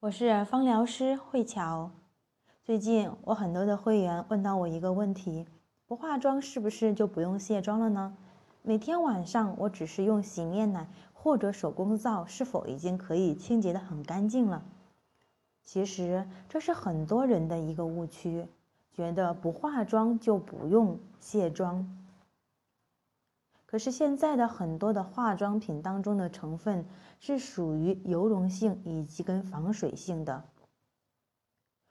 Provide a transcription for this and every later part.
我是芳疗师慧乔。最近我很多的会员问到我一个问题：不化妆是不是就不用卸妆了呢？每天晚上我只是用洗面奶或者手工皂，是否已经可以清洁的很干净了？其实这是很多人的一个误区，觉得不化妆就不用卸妆。可是现在的很多的化妆品当中的成分是属于油溶性以及跟防水性的，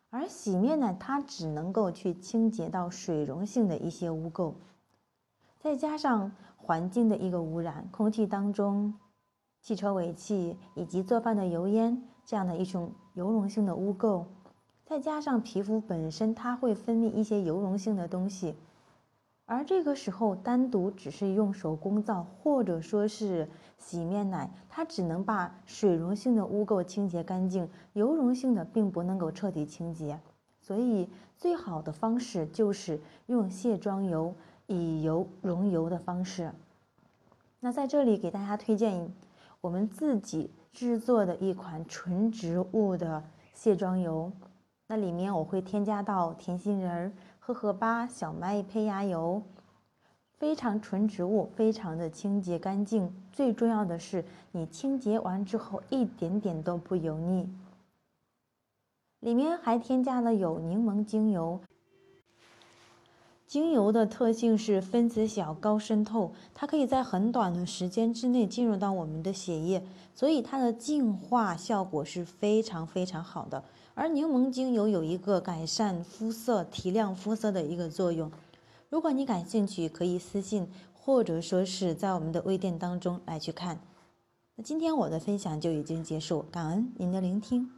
而洗面奶它只能够去清洁到水溶性的一些污垢，再加上环境的一个污染，空气当中汽车尾气以及做饭的油烟这样的一种油溶性的污垢，再加上皮肤本身它会分泌一些油溶性的东西。而这个时候，单独只是用手工皂或者说是洗面奶，它只能把水溶性的污垢清洁干净，油溶性的并不能够彻底清洁。所以，最好的方式就是用卸妆油以油溶油的方式。那在这里给大家推荐我们自己制作的一款纯植物的卸妆油，那里面我会添加到甜杏仁。荷荷巴、小麦胚芽油，非常纯植物，非常的清洁干净。最重要的是，你清洁完之后一点点都不油腻。里面还添加了有柠檬精油，精油的特性是分子小、高渗透，它可以在很短的时间之内进入到我们的血液，所以它的净化效果是非常非常好的。而柠檬精油有一个改善肤色、提亮肤色的一个作用。如果你感兴趣，可以私信或者说是在我们的微店当中来去看。那今天我的分享就已经结束，感恩您的聆听。